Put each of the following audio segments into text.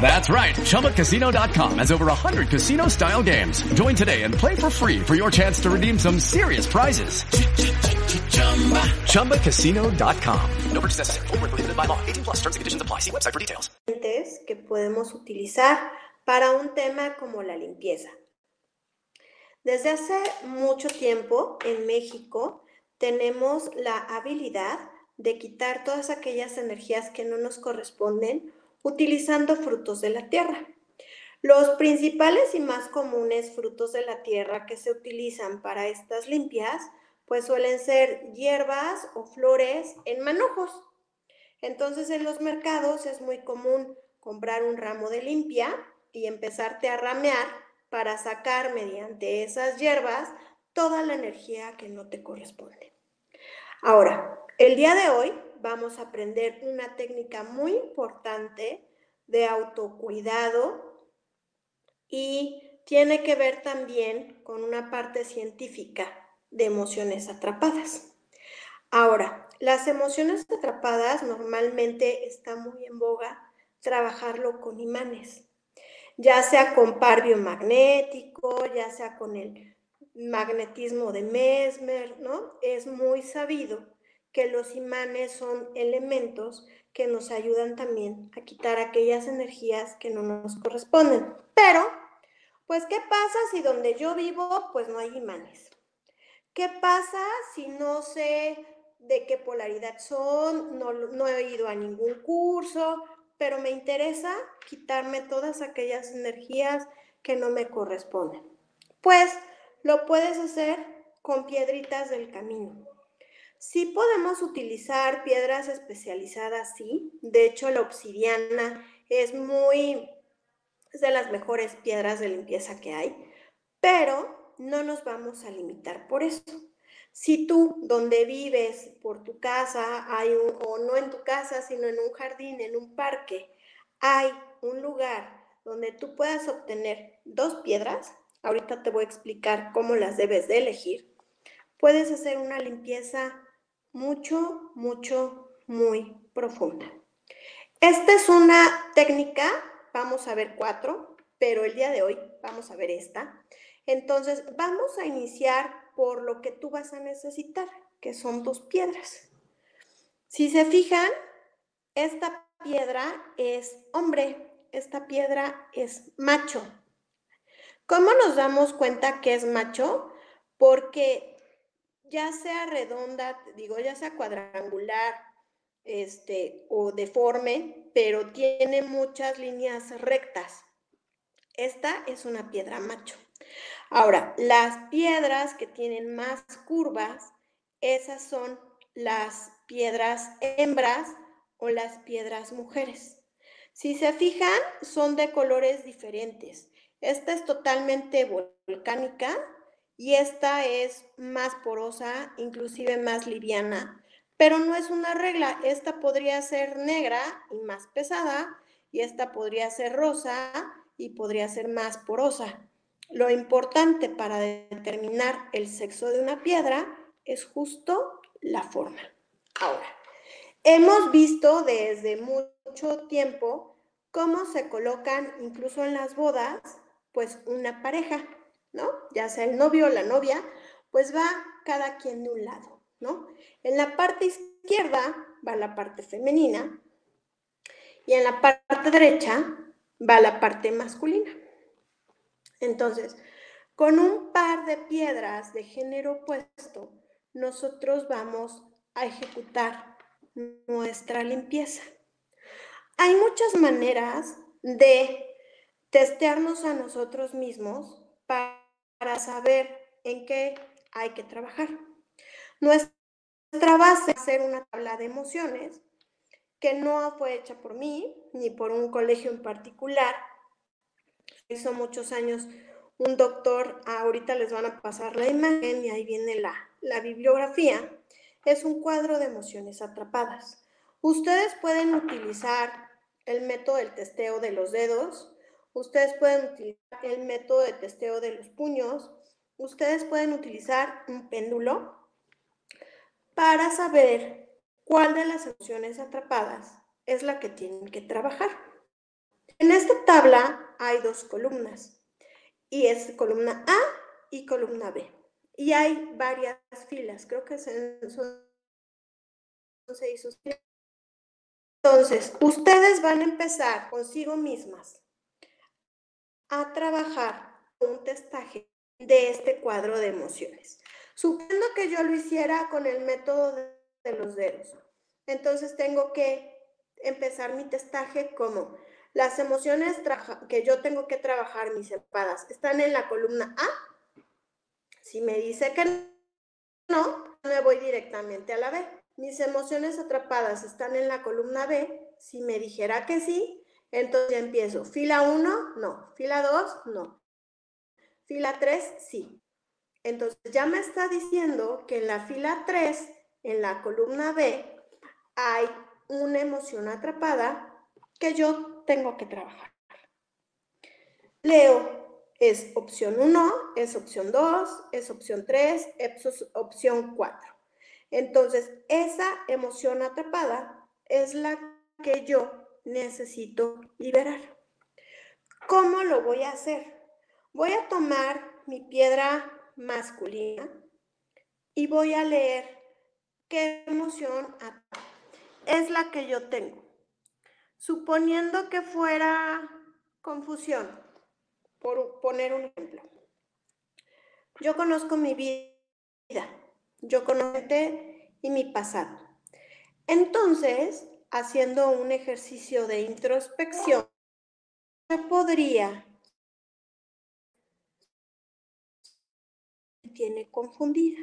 That's right. ChumbaCasino.com has over 100 casino style games. Join today and play for free for your chance to redeem some serious prizes. ChumbaCasino.com. No purchase necessary. Full by law. 18 plus terms and conditions apply. See website for details. que podemos utilizar para un tema como la limpieza. Desde hace mucho tiempo en México tenemos la habilidad de quitar todas aquellas energías que no nos corresponden utilizando frutos de la tierra. Los principales y más comunes frutos de la tierra que se utilizan para estas limpias, pues suelen ser hierbas o flores en manojos. Entonces en los mercados es muy común comprar un ramo de limpia y empezarte a ramear para sacar mediante esas hierbas toda la energía que no te corresponde. Ahora, el día de hoy vamos a aprender una técnica muy importante de autocuidado y tiene que ver también con una parte científica de emociones atrapadas. Ahora, las emociones atrapadas normalmente está muy en boga trabajarlo con imanes, ya sea con par biomagnético, ya sea con el magnetismo de Mesmer, ¿no? Es muy sabido que los imanes son elementos que nos ayudan también a quitar aquellas energías que no nos corresponden. Pero, pues, ¿qué pasa si donde yo vivo, pues no hay imanes? ¿Qué pasa si no sé de qué polaridad son, no, no he ido a ningún curso, pero me interesa quitarme todas aquellas energías que no me corresponden? Pues lo puedes hacer con piedritas del camino. Sí podemos utilizar piedras especializadas, sí. De hecho, la obsidiana es muy, es de las mejores piedras de limpieza que hay, pero no nos vamos a limitar por eso. Si tú, donde vives, por tu casa, hay un, o no en tu casa, sino en un jardín, en un parque, hay un lugar donde tú puedas obtener dos piedras, ahorita te voy a explicar cómo las debes de elegir, puedes hacer una limpieza mucho, mucho, muy profunda. Esta es una técnica, vamos a ver cuatro, pero el día de hoy vamos a ver esta. Entonces, vamos a iniciar por lo que tú vas a necesitar, que son dos piedras. Si se fijan, esta piedra es hombre, esta piedra es macho. ¿Cómo nos damos cuenta que es macho? Porque ya sea redonda, digo, ya sea cuadrangular, este, o deforme, pero tiene muchas líneas rectas. Esta es una piedra macho. Ahora, las piedras que tienen más curvas, esas son las piedras hembras o las piedras mujeres. Si se fijan, son de colores diferentes. Esta es totalmente volcánica, y esta es más porosa, inclusive más liviana, pero no es una regla. Esta podría ser negra y más pesada y esta podría ser rosa y podría ser más porosa. Lo importante para determinar el sexo de una piedra es justo la forma. Ahora, hemos visto desde mucho tiempo cómo se colocan incluso en las bodas, pues una pareja. ¿No? Ya sea el novio o la novia, pues va cada quien de un lado, ¿no? En la parte izquierda va la parte femenina y en la parte derecha va la parte masculina. Entonces, con un par de piedras de género opuesto, nosotros vamos a ejecutar nuestra limpieza. Hay muchas maneras de testearnos a nosotros mismos para para saber en qué hay que trabajar. Nuestra base es hacer una tabla de emociones que no fue hecha por mí ni por un colegio en particular. Hizo muchos años un doctor, ahorita les van a pasar la imagen y ahí viene la, la bibliografía. Es un cuadro de emociones atrapadas. Ustedes pueden utilizar el método del testeo de los dedos, ustedes pueden utilizar el método de testeo de los puños, ustedes pueden utilizar un péndulo para saber cuál de las emociones atrapadas es la que tienen que trabajar. En esta tabla hay dos columnas y es columna A y columna B. Y hay varias filas, creo que son seis Entonces, ustedes van a empezar consigo mismas a trabajar un testaje de este cuadro de emociones. Suponiendo que yo lo hiciera con el método de los dedos. Entonces tengo que empezar mi testaje como las emociones que yo tengo que trabajar, mis espadas, están en la columna A. Si me dice que no, me voy directamente a la B. Mis emociones atrapadas están en la columna B. Si me dijera que sí, entonces empiezo. Fila 1, no. Fila 2, no. Fila 3, sí. Entonces ya me está diciendo que en la fila 3, en la columna B, hay una emoción atrapada que yo tengo que trabajar. Leo es opción 1, es opción 2, es opción 3, es opción 4. Entonces, esa emoción atrapada es la que yo necesito liberar. ¿Cómo lo voy a hacer? Voy a tomar mi piedra masculina y voy a leer qué emoción es la que yo tengo. Suponiendo que fuera confusión, por poner un ejemplo. Yo conozco mi vida, yo conozco y mi pasado. Entonces, haciendo un ejercicio de introspección, podría tiene confundida.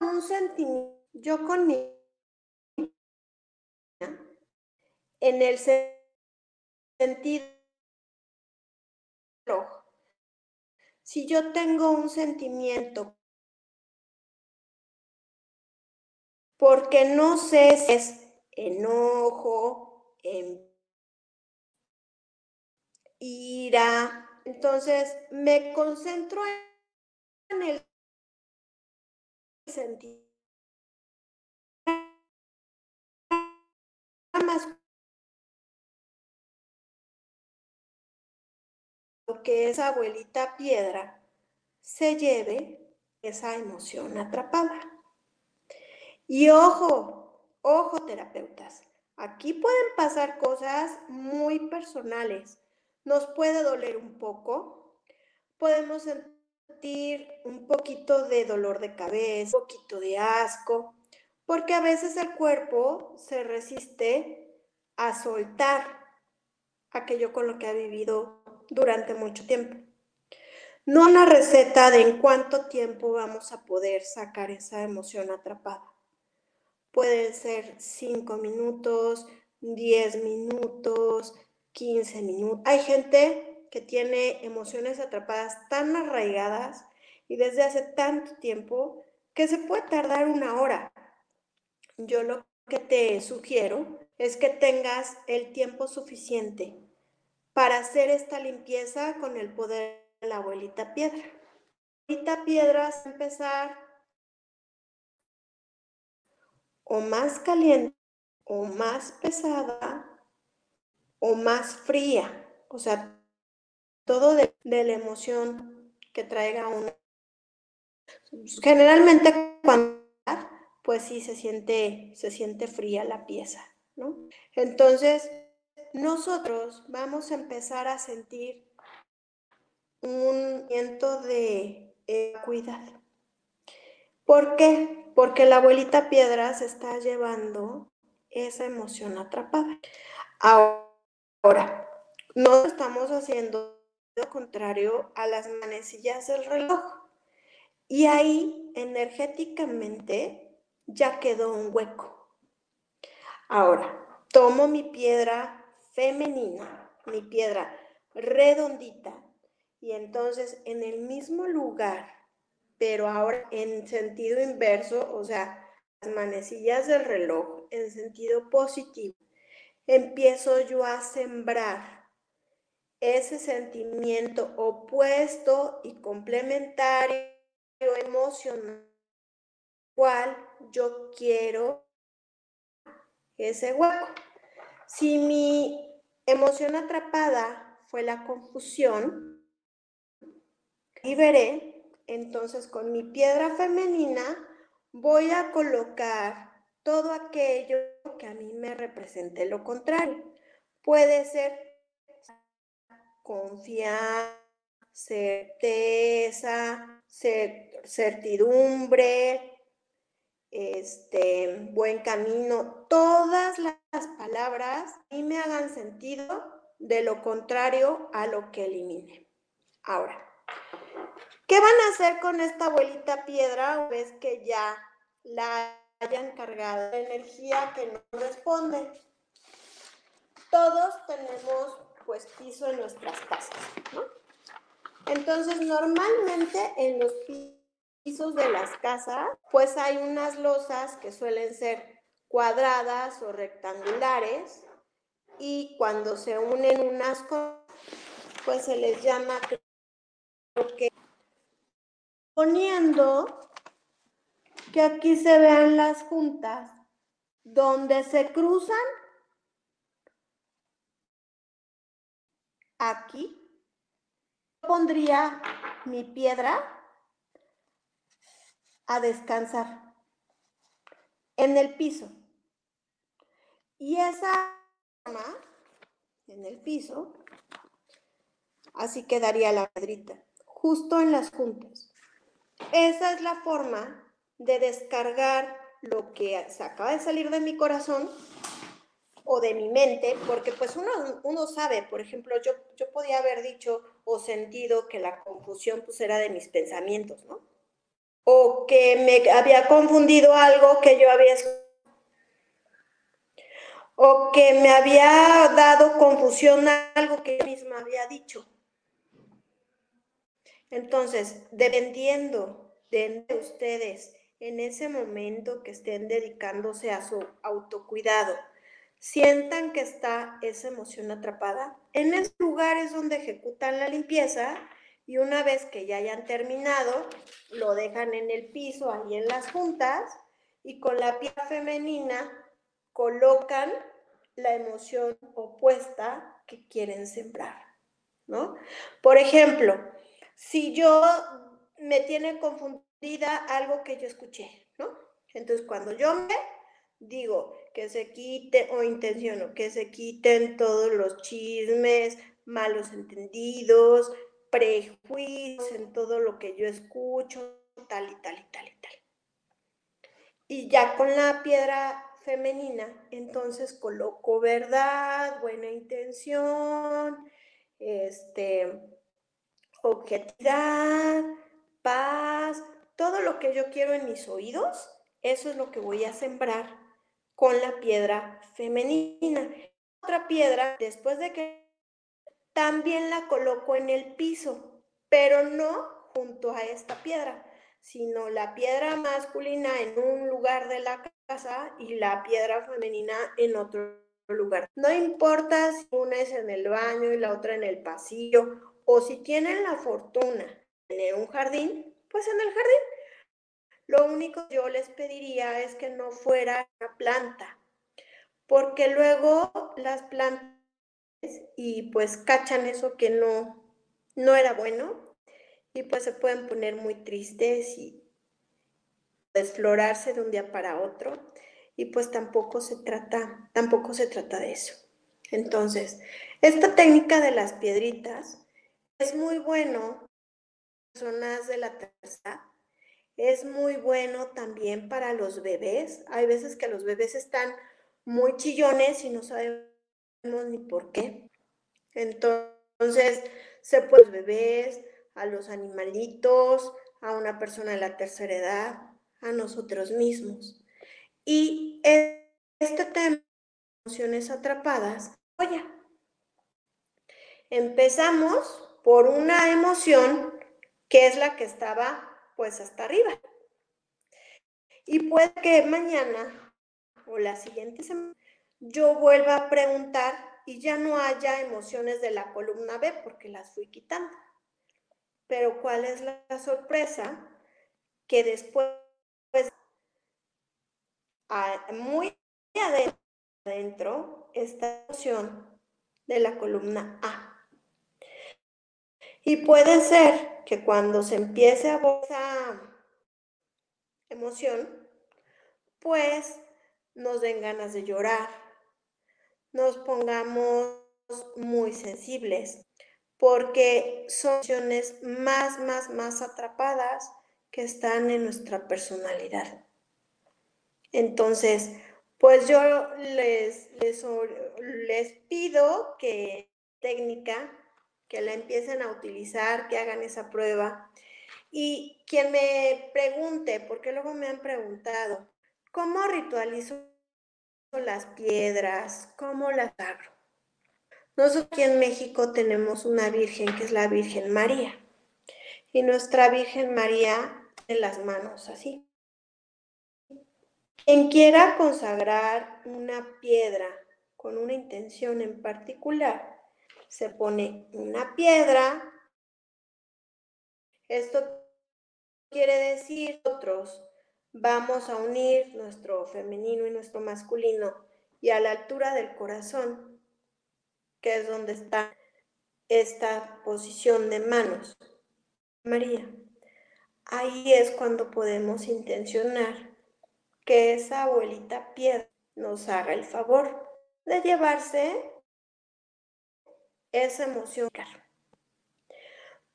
Un sentimiento, yo con en el sentido si yo tengo un sentimiento porque no sé si es enojo, ira, entonces me concentro en el sentido más que esa abuelita piedra se lleve esa emoción atrapada. Y ojo, ojo terapeutas, aquí pueden pasar cosas muy personales. Nos puede doler un poco, podemos sentir un poquito de dolor de cabeza, un poquito de asco, porque a veces el cuerpo se resiste a soltar aquello con lo que ha vivido durante mucho tiempo. No una receta de en cuánto tiempo vamos a poder sacar esa emoción atrapada. Pueden ser 5 minutos, 10 minutos, 15 minutos. Hay gente que tiene emociones atrapadas tan arraigadas y desde hace tanto tiempo que se puede tardar una hora. Yo lo que te sugiero es que tengas el tiempo suficiente para hacer esta limpieza con el poder de la abuelita piedra. La abuelita piedra empezar o más caliente, o más pesada, o más fría. O sea, todo de, de la emoción que traiga una. Generalmente cuando pues sí se siente, se siente fría la pieza, ¿no? Entonces, nosotros vamos a empezar a sentir un viento de cuidado. ¿Por qué? Porque la abuelita piedra se está llevando esa emoción atrapada. Ahora, no estamos haciendo lo contrario a las manecillas del reloj. Y ahí, energéticamente, ya quedó un hueco. Ahora, tomo mi piedra femenina, mi piedra redondita, y entonces en el mismo lugar, pero ahora en sentido inverso, o sea, las manecillas del reloj en sentido positivo, empiezo yo a sembrar ese sentimiento opuesto y complementario emocional cual yo quiero ese hueco. Si mi emoción atrapada fue la confusión, y veré, entonces con mi piedra femenina voy a colocar todo aquello que a mí me represente lo contrario. Puede ser confianza, certeza, certidumbre, este, buen camino, todas las palabras y me hagan sentido de lo contrario a lo que elimine. Ahora, ¿qué van a hacer con esta abuelita piedra una vez que ya la hayan cargado de energía que no responde? Todos tenemos pues piso en nuestras casas, ¿no? Entonces, normalmente en los pisos de las casas, pues hay unas losas que suelen ser cuadradas o rectangulares y cuando se unen unas cosas, pues se les llama que poniendo que aquí se vean las juntas donde se cruzan aquí pondría mi piedra a descansar en el piso. Y esa en el piso, así quedaría la piedrita, justo en las juntas. Esa es la forma de descargar lo que se acaba de salir de mi corazón o de mi mente, porque pues uno, uno sabe, por ejemplo, yo, yo podía haber dicho o sentido que la confusión pues era de mis pensamientos, ¿no? O que me había confundido algo que yo había o que me había dado confusión algo que yo misma había dicho. Entonces, dependiendo de ustedes en ese momento que estén dedicándose a su autocuidado, sientan que está esa emoción atrapada, en esos lugares donde ejecutan la limpieza y una vez que ya hayan terminado, lo dejan en el piso, ahí en las juntas, y con la piel femenina colocan la emoción opuesta que quieren sembrar, ¿no? Por ejemplo, si yo me tiene confundida algo que yo escuché, ¿no? Entonces, cuando yo me digo que se quite o intenciono que se quiten todos los chismes, malos entendidos, prejuicios en todo lo que yo escucho, tal y tal y tal y tal. Y ya con la piedra femenina, entonces coloco verdad, buena intención, este, objetividad, paz, todo lo que yo quiero en mis oídos, eso es lo que voy a sembrar con la piedra femenina. Otra piedra, después de que también la coloco en el piso, pero no junto a esta piedra, sino la piedra masculina en un lugar de la casa y la piedra femenina en otro lugar. No importa si una es en el baño y la otra en el pasillo, o si tienen la fortuna de tener un jardín, pues en el jardín. Lo único que yo les pediría es que no fuera una planta, porque luego las plantas y pues cachan eso que no, no era bueno y pues se pueden poner muy tristes y desflorarse de un día para otro y pues tampoco se trata, tampoco se trata de eso. Entonces, esta técnica de las piedritas es muy bueno personas de la tercera es muy bueno también para los bebés. Hay veces que los bebés están muy chillones y no sabemos ni por qué. Entonces, se puede los bebés, a los animalitos, a una persona de la tercera edad, a nosotros mismos. Y este tema de emociones atrapadas, oye, empezamos por una emoción que es la que estaba pues hasta arriba. Y puede que mañana o la siguiente semana yo vuelva a preguntar y ya no haya emociones de la columna B porque las fui quitando. Pero ¿cuál es la sorpresa? Que después, muy adentro, está emoción de la columna A. Y puede ser que cuando se empiece a esa emoción, pues nos den ganas de llorar, nos pongamos muy sensibles, porque son emociones más, más, más atrapadas que están en nuestra personalidad. Entonces, pues yo les, les, les pido que técnica que la empiecen a utilizar, que hagan esa prueba. Y quien me pregunte, porque luego me han preguntado, ¿cómo ritualizo las piedras? ¿Cómo las hago? Nosotros aquí en México tenemos una Virgen que es la Virgen María. Y nuestra Virgen María en las manos así. Quien quiera consagrar una piedra con una intención en particular, se pone una piedra. Esto quiere decir nosotros vamos a unir nuestro femenino y nuestro masculino y a la altura del corazón, que es donde está esta posición de manos. María, ahí es cuando podemos intencionar que esa abuelita piedra nos haga el favor de llevarse esa emoción.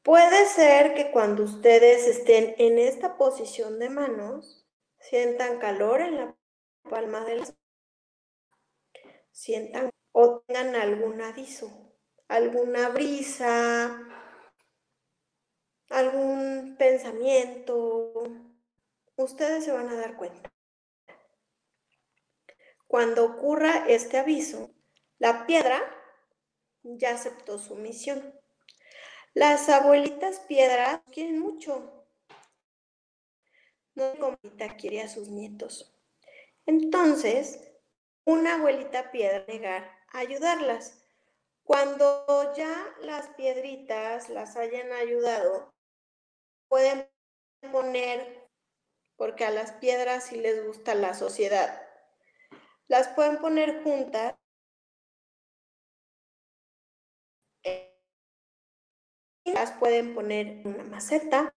Puede ser que cuando ustedes estén en esta posición de manos, sientan calor en la palma del sientan o tengan algún aviso, alguna brisa, algún pensamiento, ustedes se van a dar cuenta. Cuando ocurra este aviso, la piedra ya aceptó su misión. Las abuelitas piedras quieren mucho. No abuelita quiere a sus nietos. Entonces, una abuelita piedra negar a ayudarlas. Cuando ya las piedritas las hayan ayudado, pueden poner, porque a las piedras sí les gusta la sociedad, las pueden poner juntas Las pueden poner en una maceta.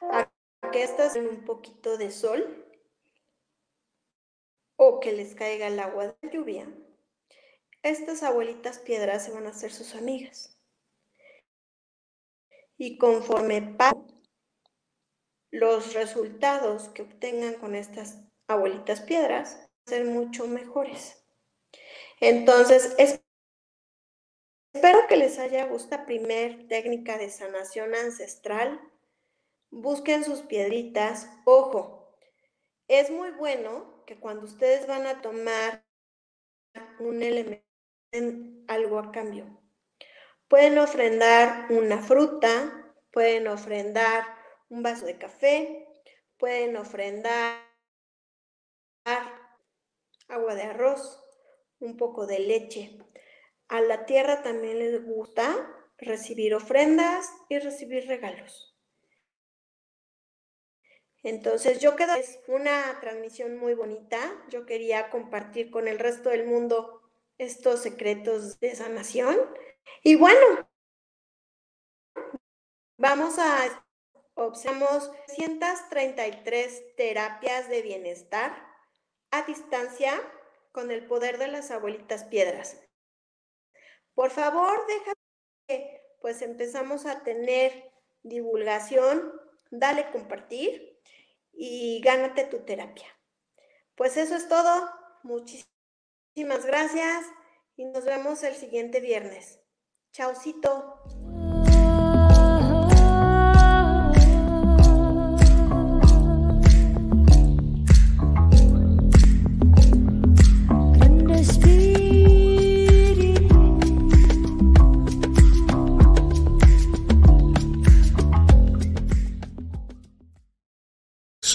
A que estas en un poquito de sol o que les caiga el agua de lluvia, estas abuelitas piedras se van a hacer sus amigas. Y conforme los resultados que obtengan con estas abuelitas piedras ser mucho mejores. Entonces, espero que les haya gustado la primer técnica de sanación ancestral. Busquen sus piedritas. Ojo, es muy bueno que cuando ustedes van a tomar un elemento, algo a cambio. Pueden ofrendar una fruta, pueden ofrendar un vaso de café, pueden ofrendar agua de arroz, un poco de leche. A la tierra también les gusta recibir ofrendas y recibir regalos. Entonces yo quedo, es una transmisión muy bonita. Yo quería compartir con el resto del mundo estos secretos de sanación. Y bueno, vamos a observamos 133 terapias de bienestar a distancia con el poder de las abuelitas piedras. Por favor, déjame que pues empezamos a tener divulgación, dale compartir y gánate tu terapia. Pues eso es todo. Muchísimas gracias y nos vemos el siguiente viernes. Chaucito.